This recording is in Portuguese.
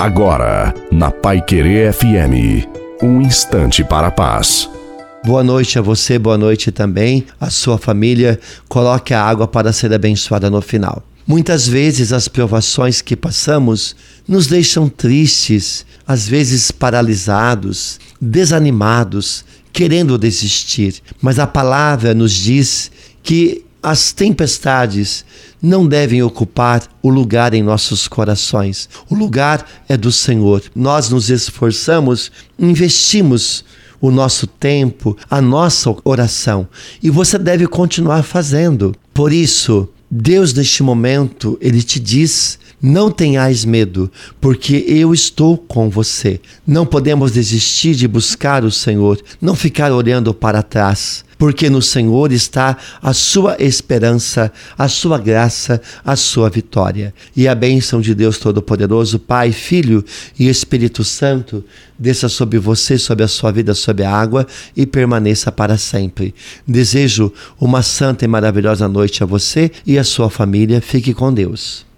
Agora, na Pai Querer FM, um instante para a paz. Boa noite a você, boa noite também à sua família. Coloque a água para ser abençoada no final. Muitas vezes as provações que passamos nos deixam tristes, às vezes paralisados, desanimados, querendo desistir. Mas a palavra nos diz que as tempestades não devem ocupar o lugar em nossos corações. O lugar é do Senhor. Nós nos esforçamos, investimos o nosso tempo, a nossa oração. E você deve continuar fazendo. Por isso, Deus, neste momento, ele te diz: não tenhais medo, porque eu estou com você. Não podemos desistir de buscar o Senhor, não ficar olhando para trás porque no Senhor está a sua esperança, a sua graça, a sua vitória. E a bênção de Deus Todo-Poderoso, Pai, Filho e Espírito Santo, desça sobre você, sobre a sua vida, sobre a água e permaneça para sempre. Desejo uma santa e maravilhosa noite a você e a sua família. Fique com Deus.